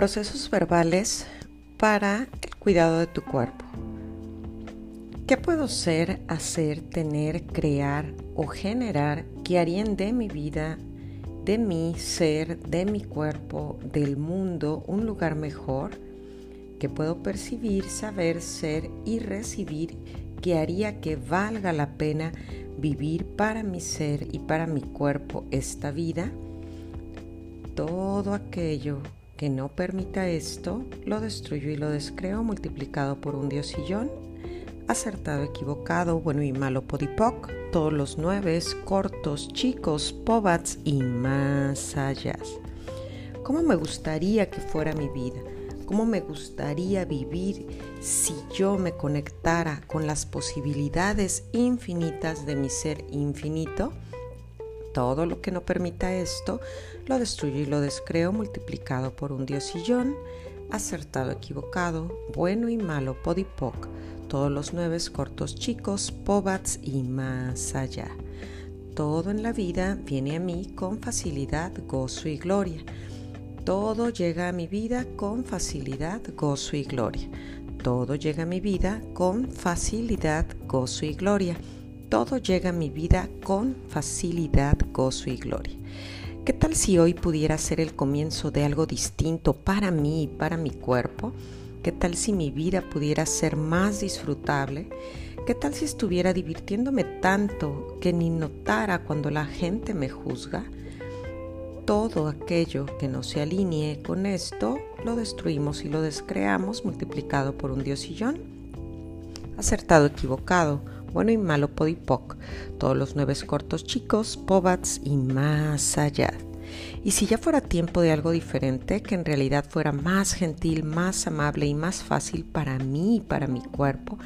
Procesos verbales para el cuidado de tu cuerpo. ¿Qué puedo ser, hacer, tener, crear o generar que harían de mi vida, de mi ser, de mi cuerpo, del mundo un lugar mejor? que puedo percibir, saber, ser y recibir que haría que valga la pena vivir para mi ser y para mi cuerpo esta vida? Todo aquello que no permita esto, lo destruyo y lo descreo multiplicado por un diosillón, acertado, equivocado, bueno y malo, podipoc, todos los nueve, cortos, chicos, pobats y más allá. ¿Cómo me gustaría que fuera mi vida? ¿Cómo me gustaría vivir si yo me conectara con las posibilidades infinitas de mi ser infinito? Todo lo que no permita esto, lo destruyo y lo descreo multiplicado por un diosillón, acertado, equivocado, bueno y malo, podipoc, todos los nueve cortos chicos, pobats y más allá. Todo en la vida viene a mí con facilidad, gozo y gloria. Todo llega a mi vida con facilidad, gozo y gloria. Todo llega a mi vida con facilidad, gozo y gloria todo llega a mi vida con facilidad, gozo y gloria. ¿Qué tal si hoy pudiera ser el comienzo de algo distinto para mí y para mi cuerpo? ¿Qué tal si mi vida pudiera ser más disfrutable? ¿Qué tal si estuviera divirtiéndome tanto que ni notara cuando la gente me juzga? Todo aquello que no se alinee con esto lo destruimos y lo descreamos multiplicado por un diosillón. Acertado, equivocado bueno y malo podipoc, todos los nueve cortos chicos, pobats y más allá. Y si ya fuera tiempo de algo diferente, que en realidad fuera más gentil, más amable y más fácil para mí y para mi cuerpo,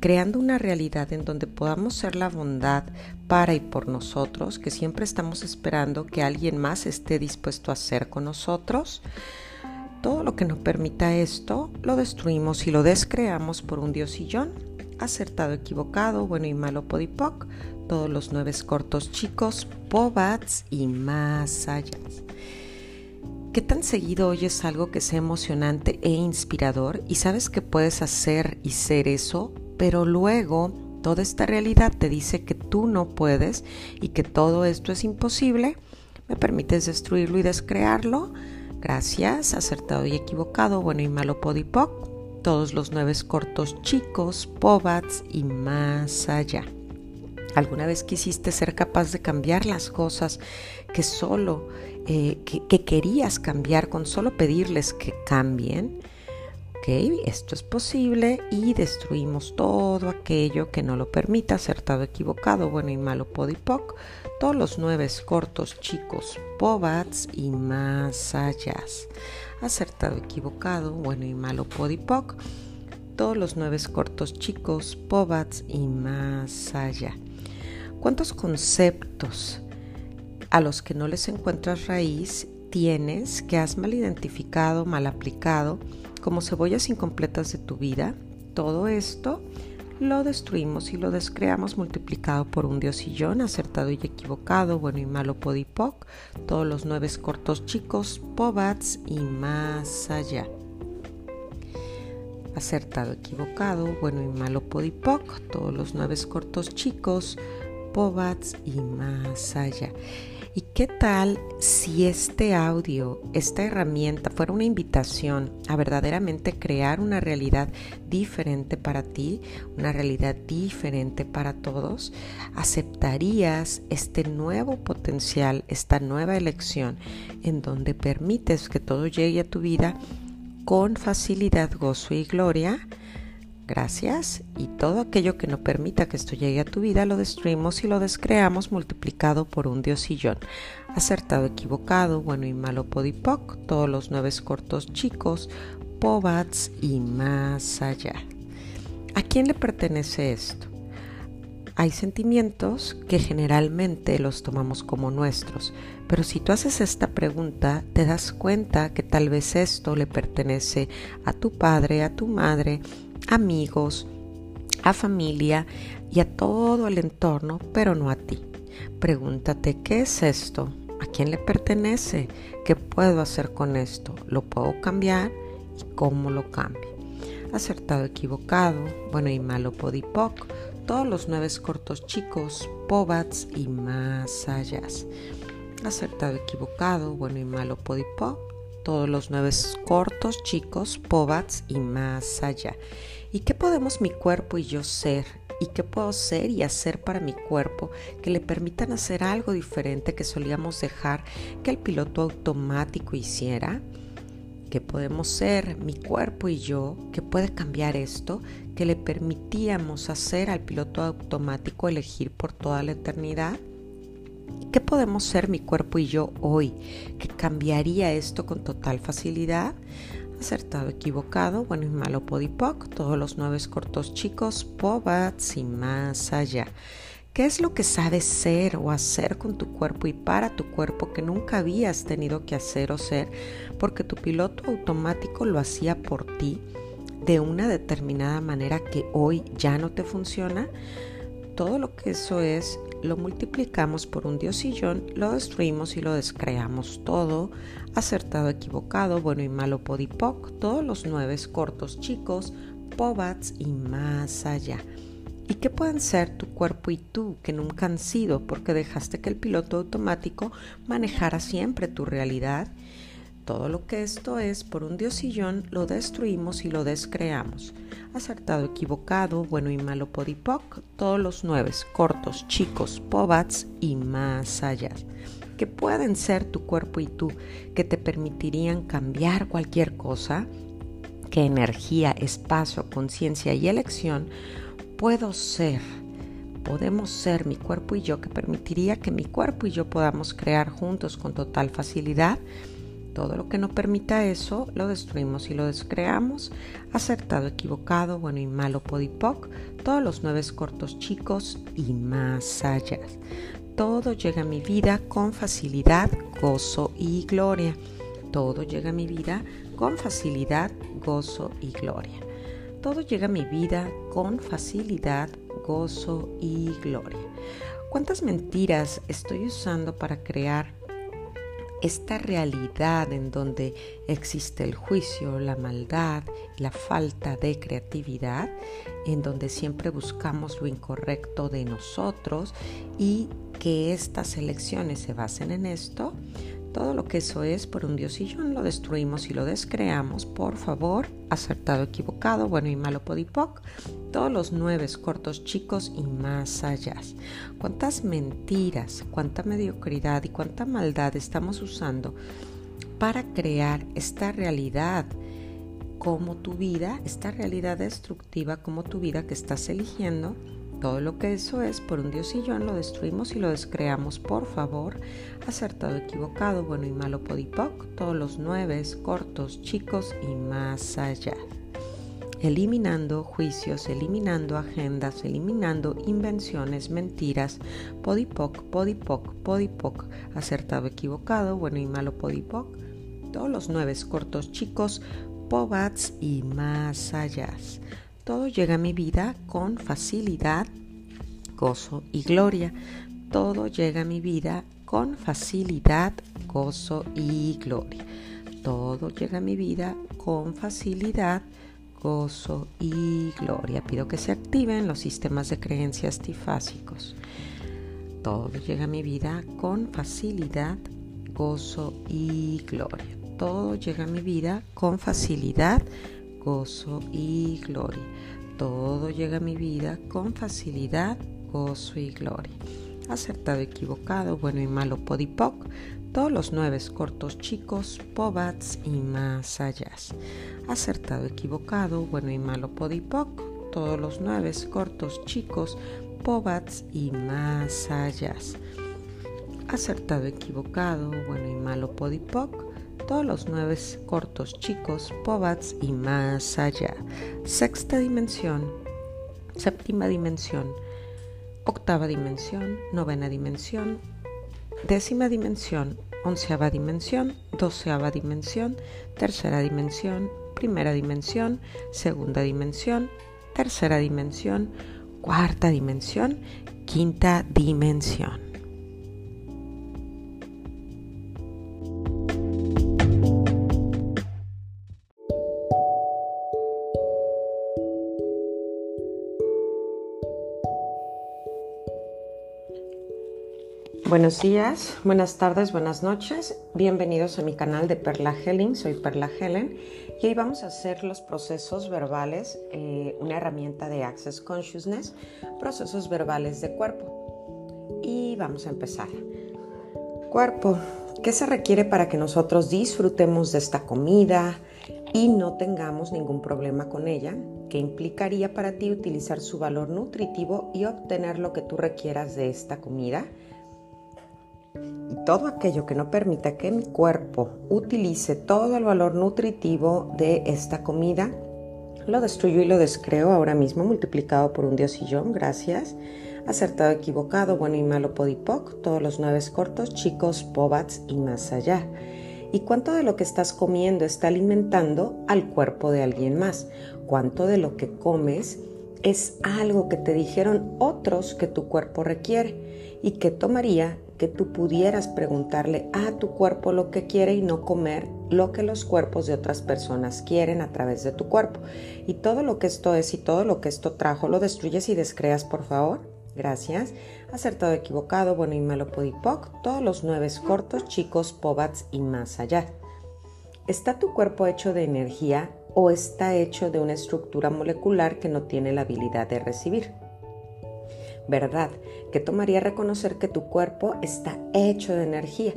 creando una realidad en donde podamos ser la bondad para y por nosotros, que siempre estamos esperando que alguien más esté dispuesto a hacer con nosotros. Todo lo que no permita esto, lo destruimos y lo descreamos por un diosillón acertado, equivocado, bueno y malo, podipoc, todos los nueve cortos chicos, pobats y más allá. ¿Qué tan seguido oyes algo que sea emocionante e inspirador y sabes que puedes hacer y ser eso, pero luego toda esta realidad te dice que tú no puedes y que todo esto es imposible? ¿Me permites destruirlo y descrearlo? Gracias, acertado y equivocado, bueno y malo, podipoc, todos los nueve cortos chicos, pobats y más allá. ¿Alguna vez quisiste ser capaz de cambiar las cosas que solo, eh, que, querías cambiar con solo pedirles que cambien? Ok, esto es posible y destruimos todo aquello que no lo permita, acertado, equivocado, bueno y malo, podipoc, todos los nueve cortos chicos, pobats y más allá acertado, equivocado, bueno y malo, podipoc, todos los nueve cortos chicos, pobats y más allá. ¿Cuántos conceptos a los que no les encuentras raíz tienes que has mal identificado, mal aplicado, como cebollas incompletas de tu vida? Todo esto lo destruimos y lo descreamos multiplicado por un diosillón, acertado y equivocado, bueno y malo podipoc, todos los nueve cortos chicos, pobats y más allá. Acertado, equivocado, bueno y malo podipoc, todos los nueve cortos chicos, pobats y más allá. ¿Y qué tal si este audio, esta herramienta fuera una invitación a verdaderamente crear una realidad diferente para ti, una realidad diferente para todos? ¿Aceptarías este nuevo potencial, esta nueva elección en donde permites que todo llegue a tu vida con facilidad, gozo y gloria? Gracias. Y todo aquello que no permita que esto llegue a tu vida lo destruimos y lo descreamos multiplicado por un diosillón. Acertado, equivocado, bueno y malo, podipoc, todos los nueve cortos chicos, pobats y más allá. ¿A quién le pertenece esto? Hay sentimientos que generalmente los tomamos como nuestros, pero si tú haces esta pregunta, te das cuenta que tal vez esto le pertenece a tu padre, a tu madre, amigos, a familia y a todo el entorno, pero no a ti. Pregúntate, ¿qué es esto? ¿A quién le pertenece? ¿Qué puedo hacer con esto? ¿Lo puedo cambiar? ¿Y cómo lo cambio? Acertado, equivocado, bueno y malo, podipoc, todos los nueve cortos chicos, pobats y más allá. Acertado, equivocado, bueno y malo, podipoc, todos los nueve cortos chicos, pobats y más allá. ¿Y qué podemos mi cuerpo y yo ser y qué puedo ser y hacer para mi cuerpo que le permitan hacer algo diferente que solíamos dejar que el piloto automático hiciera. ¿Qué podemos ser mi cuerpo y yo que puede cambiar esto que le permitíamos hacer al piloto automático elegir por toda la eternidad. ¿Qué podemos ser mi cuerpo y yo hoy que cambiaría esto con total facilidad? Acertado, equivocado, bueno y malo, podipoc, todos los nueve cortos chicos, pobats y más allá. ¿Qué es lo que sabes ser o hacer con tu cuerpo y para tu cuerpo que nunca habías tenido que hacer o ser porque tu piloto automático lo hacía por ti de una determinada manera que hoy ya no te funciona? Todo lo que eso es lo multiplicamos por un diosillón, lo destruimos y lo descreamos todo, acertado, equivocado, bueno y malo, podipoc, todos los nueve cortos chicos, pobats y más allá. ¿Y qué pueden ser tu cuerpo y tú que nunca han sido porque dejaste que el piloto automático manejara siempre tu realidad? Todo lo que esto es por un diosillón lo destruimos y lo descreamos. Acertado, equivocado, bueno y malo, podipoc, todos los nueve, cortos, chicos, pobats y más allá. Que pueden ser tu cuerpo y tú, que te permitirían cambiar cualquier cosa, que energía, espacio, conciencia y elección puedo ser podemos ser mi cuerpo y yo, que permitiría que mi cuerpo y yo podamos crear juntos con total facilidad todo lo que no permita eso lo destruimos y lo descreamos. Acertado, equivocado, bueno y malo, podipoc, todos los nueve cortos chicos y más allá. Todo llega a mi vida con facilidad, gozo y gloria. Todo llega a mi vida con facilidad, gozo y gloria. Todo llega a mi vida con facilidad, gozo y gloria. ¿Cuántas mentiras estoy usando para crear esta realidad en donde existe el juicio, la maldad, la falta de creatividad, en donde siempre buscamos lo incorrecto de nosotros y que estas elecciones se basen en esto, todo lo que eso es por un diosillón lo destruimos y lo descreamos. Por favor, acertado, equivocado, bueno y malo, podipoc. Todos los nueve cortos chicos y más allá. Cuántas mentiras, cuánta mediocridad y cuánta maldad estamos usando para crear esta realidad como tu vida, esta realidad destructiva como tu vida que estás eligiendo todo lo que eso es por un diosillón lo destruimos y lo descreamos, por favor. Acertado, equivocado, bueno y malo, podipoc, todos los nueve, cortos, chicos y más allá. Eliminando juicios, eliminando agendas, eliminando invenciones, mentiras, podipoc, podipoc, podipoc, acertado, equivocado, bueno y malo, podipoc, todos los nueve, cortos, chicos, pobats y más allá. Todo llega a mi vida con facilidad, gozo y gloria. Todo llega a mi vida con facilidad, gozo y gloria. Todo llega a mi vida con facilidad, gozo y gloria. Pido que se activen los sistemas de creencias tifásicos. Todo llega a mi vida con facilidad, gozo y gloria. Todo llega a mi vida con facilidad, gozo y gloria. Todo llega a mi vida con facilidad, gozo y gloria. Acertado, equivocado, bueno y malo, podipoc, todos los nueve cortos chicos, pobats y más allá. Acertado, equivocado, bueno y malo, podipoc, todos los nueve cortos chicos, pobats y más allá. Acertado, equivocado, bueno y malo, podipoc, todos los nueve cortos chicos, pobats y más allá. Sexta dimensión, séptima dimensión, octava dimensión, novena dimensión, décima dimensión, onceava dimensión, doceava dimensión, tercera dimensión, primera dimensión, segunda dimensión, tercera dimensión, cuarta dimensión, quinta dimensión. Buenos días, buenas tardes, buenas noches. Bienvenidos a mi canal de Perla Helen. Soy Perla Helen y hoy vamos a hacer los procesos verbales, eh, una herramienta de Access Consciousness, procesos verbales de cuerpo. Y vamos a empezar. Cuerpo, ¿qué se requiere para que nosotros disfrutemos de esta comida y no tengamos ningún problema con ella? ¿Qué implicaría para ti utilizar su valor nutritivo y obtener lo que tú requieras de esta comida? Todo aquello que no permita que mi cuerpo utilice todo el valor nutritivo de esta comida, lo destruyo y lo descreo ahora mismo multiplicado por un diosillón, gracias. Acertado, equivocado, bueno y malo, podipoc, todos los nueve cortos, chicos, pobats y más allá. ¿Y cuánto de lo que estás comiendo está alimentando al cuerpo de alguien más? ¿Cuánto de lo que comes es algo que te dijeron otros que tu cuerpo requiere? ¿Y qué tomaría que tú pudieras preguntarle a tu cuerpo lo que quiere y no comer lo que los cuerpos de otras personas quieren a través de tu cuerpo. Y todo lo que esto es y todo lo que esto trajo, lo destruyes y descreas, por favor. Gracias. Acertado, equivocado, bueno y malo, podipoc, todos los nueve cortos, chicos, pobats y más allá. ¿Está tu cuerpo hecho de energía o está hecho de una estructura molecular que no tiene la habilidad de recibir? ¿Verdad? ¿Qué tomaría reconocer que tu cuerpo está hecho de energía?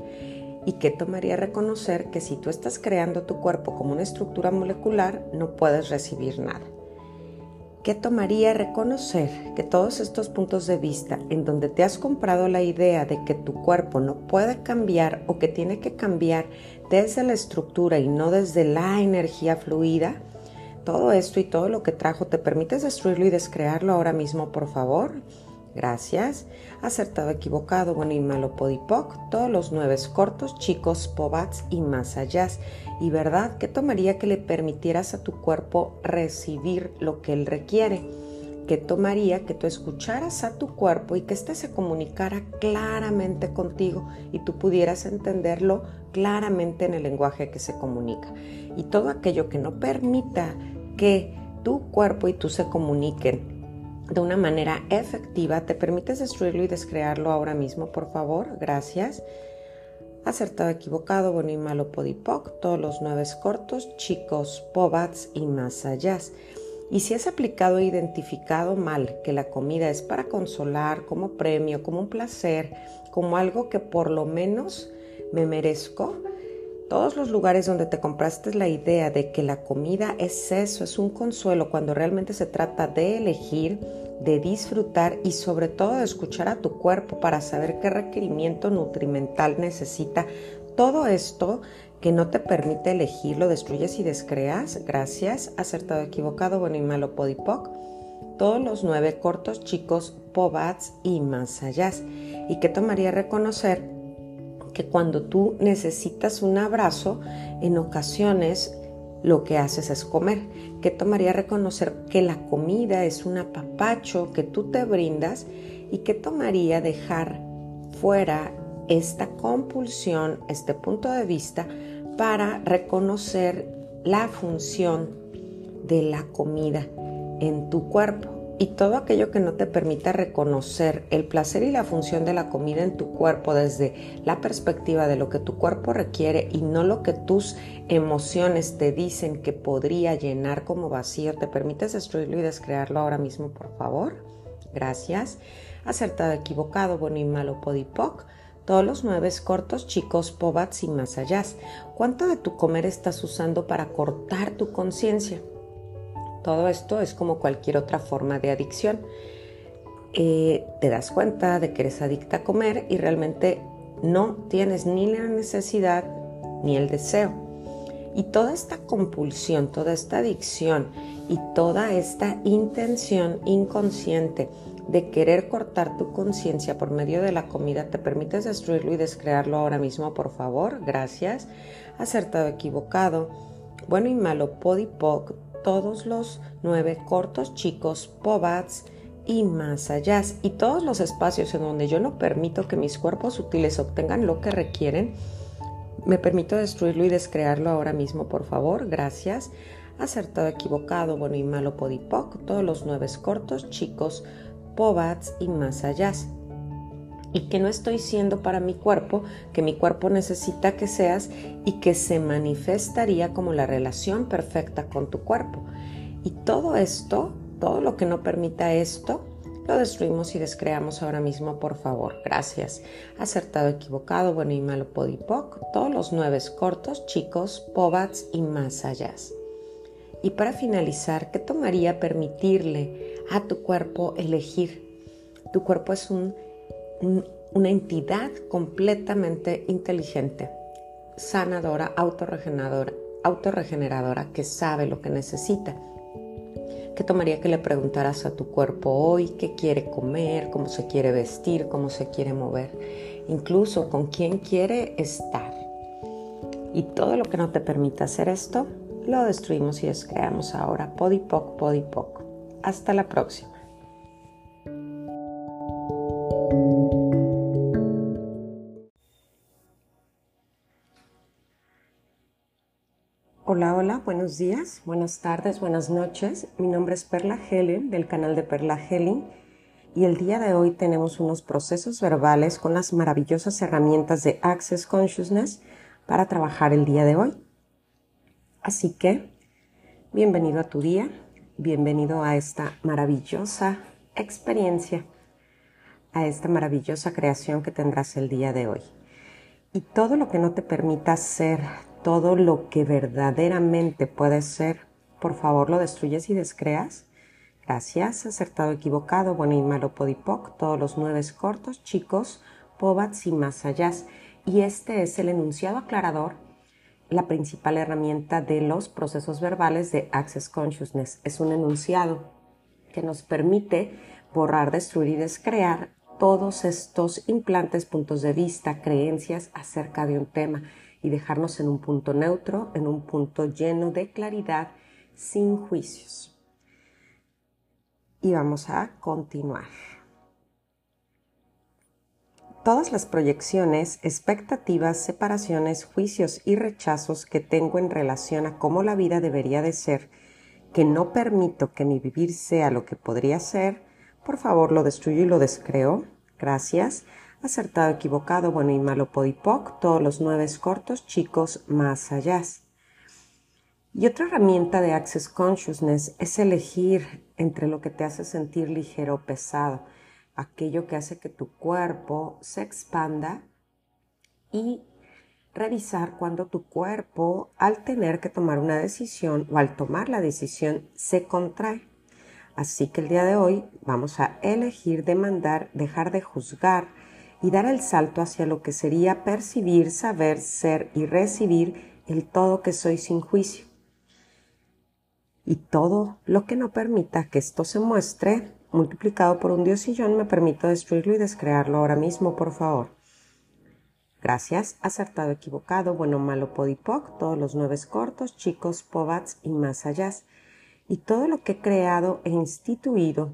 ¿Y qué tomaría reconocer que si tú estás creando tu cuerpo como una estructura molecular, no puedes recibir nada? ¿Qué tomaría reconocer que todos estos puntos de vista en donde te has comprado la idea de que tu cuerpo no puede cambiar o que tiene que cambiar desde la estructura y no desde la energía fluida, todo esto y todo lo que trajo, ¿te permites destruirlo y descrearlo ahora mismo, por favor? Gracias. Acertado, equivocado, bueno y malo, podipoc, todos los nueve cortos, chicos, pobats y más allá. Y verdad, ¿qué tomaría que le permitieras a tu cuerpo recibir lo que él requiere? ¿Qué tomaría que tú escucharas a tu cuerpo y que éste se comunicara claramente contigo y tú pudieras entenderlo claramente en el lenguaje que se comunica? Y todo aquello que no permita que tu cuerpo y tú se comuniquen de una manera efectiva. ¿Te permites destruirlo y descrearlo ahora mismo, por favor? Gracias. Acertado, equivocado, bueno y malo, podipoc, todos los nueve cortos, chicos, pobats y más allá. Y si has aplicado e identificado mal que la comida es para consolar, como premio, como un placer, como algo que por lo menos me merezco, todos los lugares donde te compraste la idea de que la comida es eso, es un consuelo, cuando realmente se trata de elegir, de disfrutar y sobre todo de escuchar a tu cuerpo para saber qué requerimiento nutrimental necesita. Todo esto que no te permite elegir, lo destruyes y descreas. Gracias. Acertado, equivocado, bueno y malo, podipoc. Todos los nueve cortos chicos, pobats y más allá. ¿Y qué tomaría reconocer? Que cuando tú necesitas un abrazo, en ocasiones lo que haces es comer. ¿Qué tomaría reconocer que la comida es un apapacho que tú te brindas? ¿Y qué tomaría dejar fuera esta compulsión, este punto de vista, para reconocer la función de la comida en tu cuerpo? Y todo aquello que no te permita reconocer el placer y la función de la comida en tu cuerpo desde la perspectiva de lo que tu cuerpo requiere y no lo que tus emociones te dicen que podría llenar como vacío, ¿te permites destruirlo y descrearlo ahora mismo, por favor? Gracias. Acertado, equivocado, bueno y malo, podipoc. Todos los nueve cortos, chicos, pobats y más allá. ¿Cuánto de tu comer estás usando para cortar tu conciencia? Todo esto es como cualquier otra forma de adicción. Eh, te das cuenta de que eres adicta a comer y realmente no tienes ni la necesidad ni el deseo. Y toda esta compulsión, toda esta adicción y toda esta intención inconsciente de querer cortar tu conciencia por medio de la comida, ¿te permites destruirlo y descrearlo ahora mismo, por favor? Gracias. Acertado, equivocado. Bueno y malo, podipoc, todos los nueve cortos chicos, pobats y más allá. Y todos los espacios en donde yo no permito que mis cuerpos sutiles obtengan lo que requieren, me permito destruirlo y descrearlo ahora mismo, por favor. Gracias. Acertado, equivocado, bueno y malo, podipoc, todos los nueve cortos, chicos, pobats y más allá. Y que no estoy siendo para mi cuerpo, que mi cuerpo necesita que seas y que se manifestaría como la relación perfecta con tu cuerpo. Y todo esto, todo lo que no permita esto, lo destruimos y descreamos ahora mismo, por favor. Gracias. Acertado, equivocado, bueno y malo, podipoc, todos los nueve cortos, chicos, pobats y más allá. Y para finalizar, ¿qué tomaría permitirle a tu cuerpo elegir? Tu cuerpo es un una entidad completamente inteligente, sanadora, autorregeneradora, autorregeneradora que sabe lo que necesita. ¿Qué tomaría que le preguntaras a tu cuerpo hoy qué quiere comer, cómo se quiere vestir, cómo se quiere mover, incluso con quién quiere estar? Y todo lo que no te permita hacer esto, lo destruimos y descreamos ahora. Podipoc, podipoc. Hasta la próxima. Hola, hola, buenos días, buenas tardes, buenas noches. Mi nombre es Perla Helen del canal de Perla Helen y el día de hoy tenemos unos procesos verbales con las maravillosas herramientas de Access Consciousness para trabajar el día de hoy. Así que, bienvenido a tu día, bienvenido a esta maravillosa experiencia, a esta maravillosa creación que tendrás el día de hoy. Y todo lo que no te permita ser todo lo que verdaderamente puede ser, por favor lo destruyes y descreas. Gracias, acertado, equivocado, bueno y malo, podipoc, todos los nueve cortos, chicos, pobats y más allá. Y este es el enunciado aclarador, la principal herramienta de los procesos verbales de Access Consciousness. Es un enunciado que nos permite borrar, destruir y descrear todos estos implantes, puntos de vista, creencias acerca de un tema y dejarnos en un punto neutro, en un punto lleno de claridad, sin juicios. Y vamos a continuar. Todas las proyecciones, expectativas, separaciones, juicios y rechazos que tengo en relación a cómo la vida debería de ser, que no permito que mi vivir sea lo que podría ser, por favor lo destruyo y lo descreo. Gracias acertado, equivocado, bueno y malo, podipoc, todos los nueve cortos, chicos, más allá. Y otra herramienta de Access Consciousness es elegir entre lo que te hace sentir ligero o pesado, aquello que hace que tu cuerpo se expanda y revisar cuando tu cuerpo, al tener que tomar una decisión o al tomar la decisión, se contrae. Así que el día de hoy vamos a elegir demandar, dejar de juzgar, y dar el salto hacia lo que sería percibir, saber, ser y recibir el todo que soy sin juicio. Y todo lo que no permita que esto se muestre multiplicado por un diosillón me permito destruirlo y descrearlo ahora mismo, por favor. Gracias, acertado, equivocado, bueno, malo, podipoc, todos los nueve cortos, chicos, pobats y más allá. Y todo lo que he creado e instituido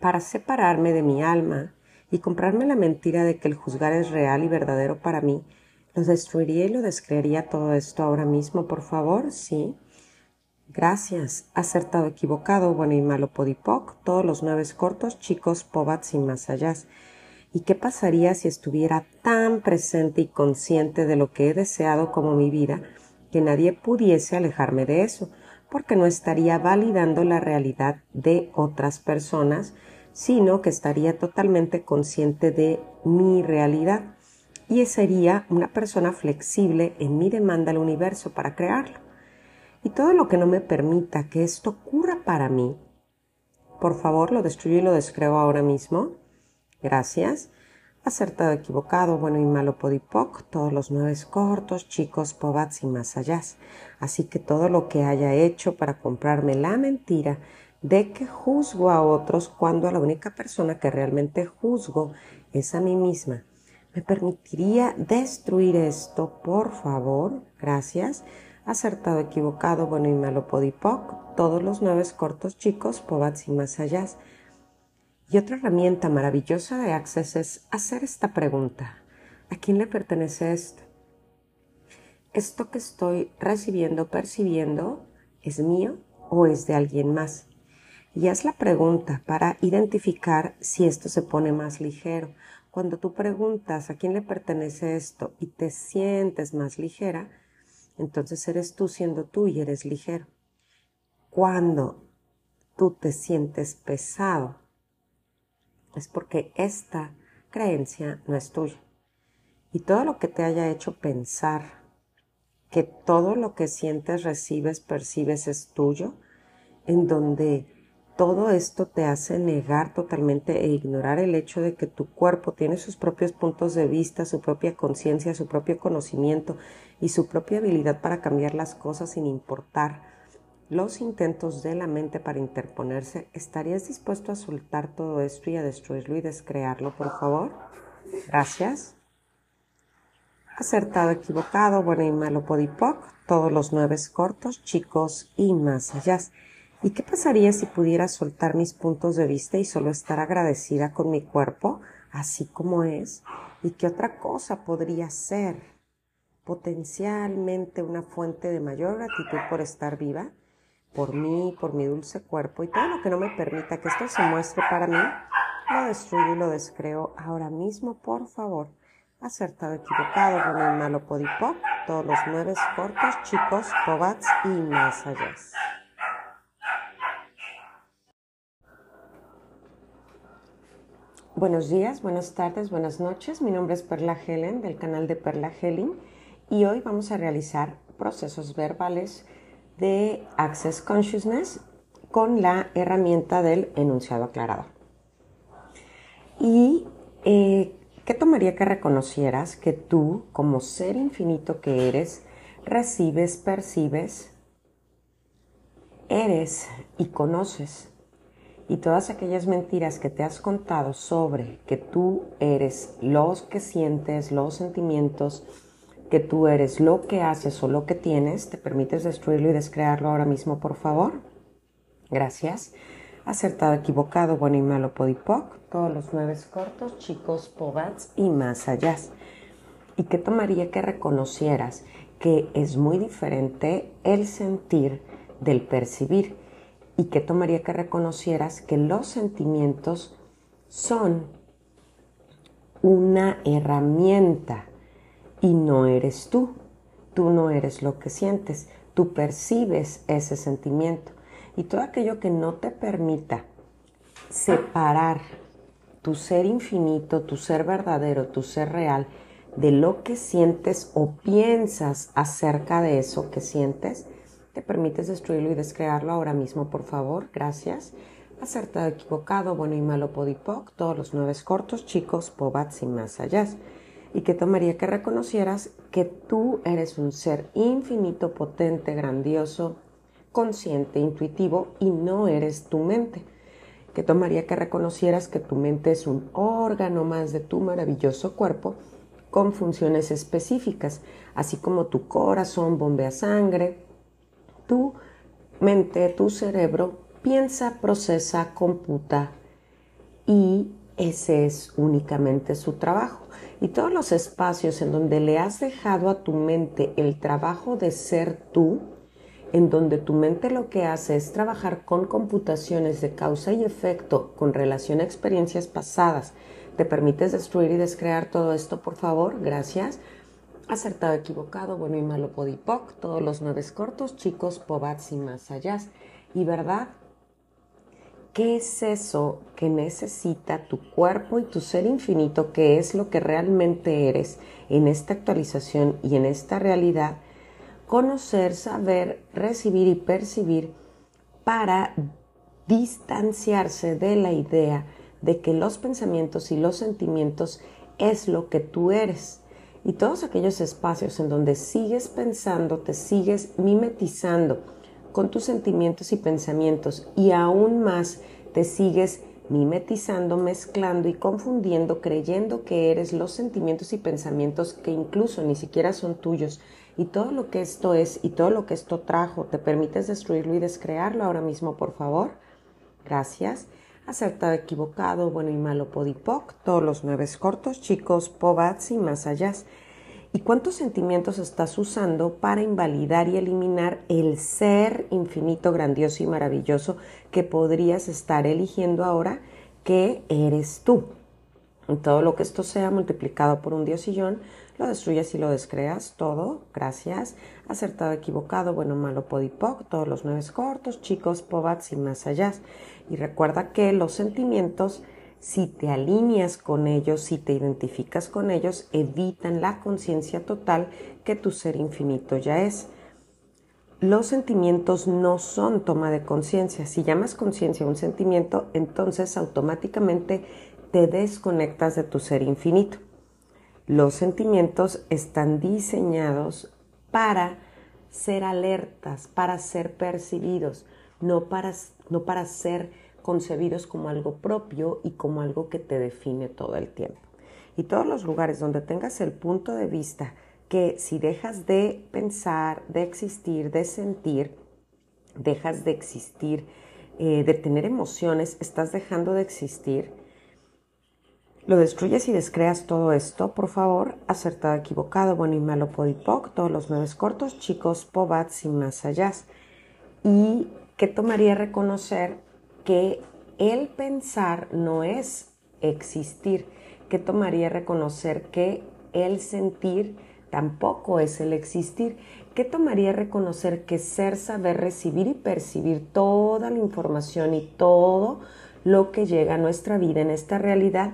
para separarme de mi alma, y comprarme la mentira de que el juzgar es real y verdadero para mí, ¿lo destruiría y lo descreería todo esto ahora mismo, por favor? Sí. Gracias. Acertado, equivocado, bueno y malo, podipoc, todos los nueve cortos, chicos, pobats y más allá. ¿Y qué pasaría si estuviera tan presente y consciente de lo que he deseado como mi vida que nadie pudiese alejarme de eso? Porque no estaría validando la realidad de otras personas, sino que estaría totalmente consciente de mi realidad y sería una persona flexible en mi demanda al universo para crearlo. Y todo lo que no me permita que esto ocurra para mí, por favor lo destruyo y lo descreo ahora mismo. Gracias. Acertado, equivocado, bueno y malo, podipoc, todos los nueve cortos, chicos, pobats y más allá. Así que todo lo que haya hecho para comprarme la mentira de que juzgo a otros cuando a la única persona que realmente juzgo es a mí misma. ¿Me permitiría destruir esto, por favor? Gracias. Acertado, equivocado, bueno y malo, podipoc, todos los nueve cortos chicos, pobats y más allá. Y otra herramienta maravillosa de Access es hacer esta pregunta. ¿A quién le pertenece esto? ¿Esto que estoy recibiendo, percibiendo, es mío o es de alguien más? Y haz la pregunta para identificar si esto se pone más ligero, Cuando tú preguntas a quién le pertenece esto y te sientes más ligera, entonces eres tú siendo tú y eres ligero. Cuando tú te sientes pesado, es porque esta creencia no es tuya. Y todo lo que te haya hecho pensar que todo lo que sientes, recibes, percibes es tuyo, en donde todo esto te hace negar totalmente e ignorar el hecho de que tu cuerpo tiene sus propios puntos de vista, su propia conciencia, su propio conocimiento y su propia habilidad para cambiar las cosas sin importar los intentos de la mente para interponerse, ¿estarías dispuesto a soltar todo esto y a destruirlo y descrearlo, por favor? Gracias. Acertado, equivocado, bueno y malo, podipoc, todos los nueve cortos, chicos y más allá. ¿Y qué pasaría si pudiera soltar mis puntos de vista y solo estar agradecida con mi cuerpo, así como es? ¿Y qué otra cosa podría ser? Potencialmente una fuente de mayor gratitud por estar viva, por mí, por mi dulce cuerpo y todo lo que no me permita que esto se muestre para mí, lo destruyo y lo descreo ahora mismo, por favor. Acertado, equivocado, bueno y malo, podipoc, todos los nueve cortos, chicos, pobats y más allá. Buenos días, buenas tardes, buenas noches. Mi nombre es Perla Helen del canal de Perla Helen y hoy vamos a realizar procesos verbales de Access Consciousness con la herramienta del enunciado aclarado. ¿Y eh, qué tomaría que reconocieras que tú, como ser infinito que eres, recibes, percibes, eres y conoces y todas aquellas mentiras que te has contado sobre que tú eres los que sientes, los sentimientos, que tú eres lo que haces o lo que tienes, ¿te permites destruirlo y descrearlo ahora mismo, por favor? Gracias. Acertado, equivocado, bueno y malo, podipoc, todos los nueve cortos, chicos, pobats y más allá. ¿Y qué tomaría que reconocieras que es muy diferente el sentir del percibir? Y que tomaría que reconocieras que los sentimientos son una herramienta y no eres tú. Tú no eres lo que sientes, tú percibes ese sentimiento y todo aquello que no te permita separar tu ser infinito, tu ser verdadero, tu ser real, de lo que sientes o piensas acerca de eso que sientes, ¿Te permites destruirlo y descrearlo ahora mismo, por favor? Gracias. Acertado, equivocado, bueno y malo, podipoc, todos los nueve cortos, chicos, pobats y más allá. Y que tomaría que reconocieras que tú eres un ser infinito, potente, grandioso, consciente, intuitivo y no eres tu mente. Que tomaría que reconocieras que tu mente es un órgano más de tu maravilloso cuerpo con funciones específicas, así como tu corazón bombea sangre, tu mente, tu cerebro piensa, procesa, computa y ese es únicamente su trabajo. Y todos los espacios en donde le has dejado a tu mente el trabajo de ser tú, en donde tu mente lo que hace es trabajar con computaciones de causa y efecto con relación a experiencias pasadas. ¿Te permites destruir y descrear todo esto, por favor? Gracias acertado, equivocado, bueno y malo, podipoc, todos los nueve cortos, chicos, pobats y más allá. Y verdad, ¿qué es eso que necesita tu cuerpo y tu ser infinito, que es lo que realmente eres en esta actualización y en esta realidad? Conocer, saber, recibir y percibir para distanciarse de la idea de que los pensamientos y los sentimientos es lo que tú eres y todos aquellos espacios en donde sigues pensando, te sigues mimetizando con tus sentimientos y pensamientos y aún más te sigues mimetizando, mezclando y confundiendo, creyendo que eres los sentimientos y pensamientos que incluso ni siquiera son tuyos. Y todo lo que esto es y todo lo que esto trajo, ¿te permites destruirlo y descrearlo ahora mismo, por favor? Gracias acertado, equivocado, bueno y malo, podipoc, todos los nueve cortos, chicos, pobats y más allá. ¿Y cuántos sentimientos estás usando para invalidar y eliminar el ser infinito, grandioso y maravilloso que podrías estar eligiendo ahora que eres tú? todo lo que esto sea multiplicado por un diosillón, lo destruyes y lo descreas todo, gracias, acertado, equivocado, bueno, malo, podipoc, todos los nueve cortos, chicos, pobats y más allá. Y recuerda que los sentimientos, si te alineas con ellos, si te identificas con ellos, evitan la conciencia total que tu ser infinito ya es. Los sentimientos no son toma de conciencia. Si llamas conciencia a un sentimiento, entonces automáticamente te desconectas de tu ser infinito. Los sentimientos están diseñados para ser alertas, para ser percibidos, no para, no para ser concebidos como algo propio y como algo que te define todo el tiempo. Y todos los lugares donde tengas el punto de vista que si dejas de pensar, de existir, de sentir, dejas de existir, eh, de tener emociones, estás dejando de existir, lo destruyes y descreas todo esto, por favor, acertado, equivocado, bueno y malo, podipoc, todos los nueve cortos, chicos, pobats y más allá. ¿Y qué tomaría reconocer que el pensar no es existir? ¿Qué tomaría reconocer que el sentir tampoco es el existir? ¿Qué tomaría reconocer que ser, saber, recibir y percibir toda la información y todo lo que llega a nuestra vida en esta realidad?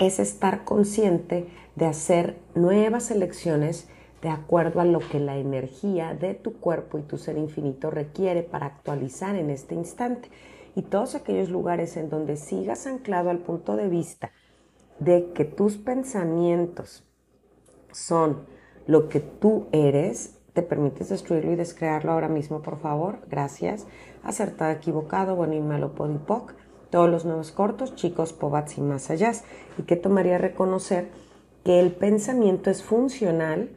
Es estar consciente de hacer nuevas elecciones de acuerdo a lo que la energía de tu cuerpo y tu ser infinito requiere para actualizar en este instante. Y todos aquellos lugares en donde sigas anclado al punto de vista de que tus pensamientos son lo que tú eres, te permites destruirlo y descrearlo ahora mismo, por favor. Gracias. Acertado, equivocado, bueno y malo, podipoc todos los nuevos cortos, chicos, pobats y más allá. ¿Y qué tomaría reconocer? Que el pensamiento es funcional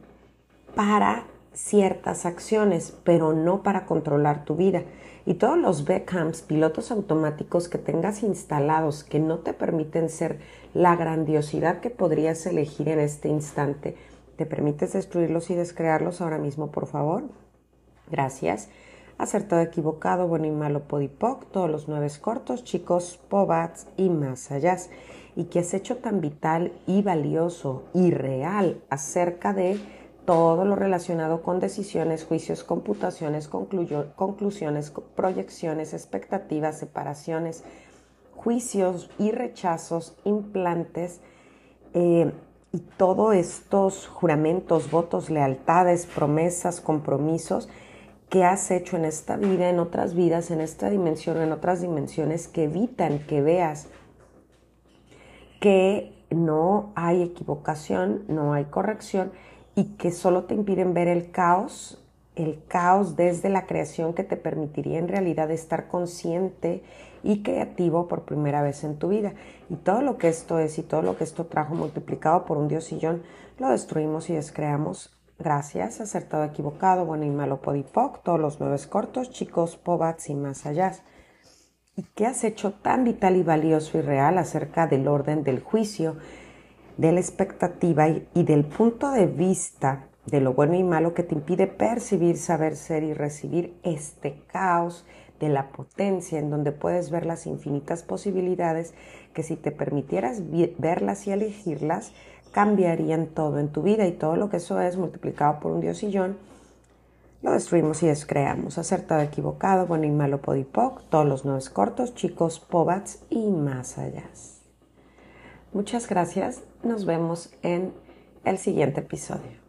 para ciertas acciones, pero no para controlar tu vida. Y todos los Beckhams, pilotos automáticos que tengas instalados que no te permiten ser la grandiosidad que podrías elegir en este instante, ¿te permites destruirlos y descrearlos ahora mismo, por favor? Gracias acertado, equivocado, bueno y malo, podipoc, todos los nueve cortos, chicos, pobats y más allá. Y que has hecho tan vital y valioso y real acerca de todo lo relacionado con decisiones, juicios, computaciones, conclusiones, proyecciones, expectativas, separaciones, juicios y rechazos, implantes eh, y todos estos juramentos, votos, lealtades, promesas, compromisos que has hecho en esta vida, en otras vidas, en esta dimensión, en otras dimensiones que evitan que veas que no hay equivocación, no hay corrección y que solo te impiden ver el caos, el caos desde la creación que te permitiría en realidad estar consciente y creativo por primera vez en tu vida. Y todo lo que esto es y todo lo que esto trajo multiplicado por un diosillón, lo destruimos y descreamos Gracias, acertado, equivocado, bueno y malo, podipoc, todos los nueve cortos, chicos, pobats y más allá. ¿Y qué has hecho tan vital y valioso y real acerca del orden del juicio, de la expectativa y, y del punto de vista de lo bueno y malo que te impide percibir, saber ser y recibir este caos de la potencia en donde puedes ver las infinitas posibilidades que si te permitieras verlas y elegirlas, cambiarían todo en tu vida y todo lo que eso es multiplicado por un diosillón, lo destruimos y descreamos. Acertado, equivocado, bueno y malo, podipoc, todos los nueve cortos, chicos, pobats y más allá. Muchas gracias, nos vemos en el siguiente episodio.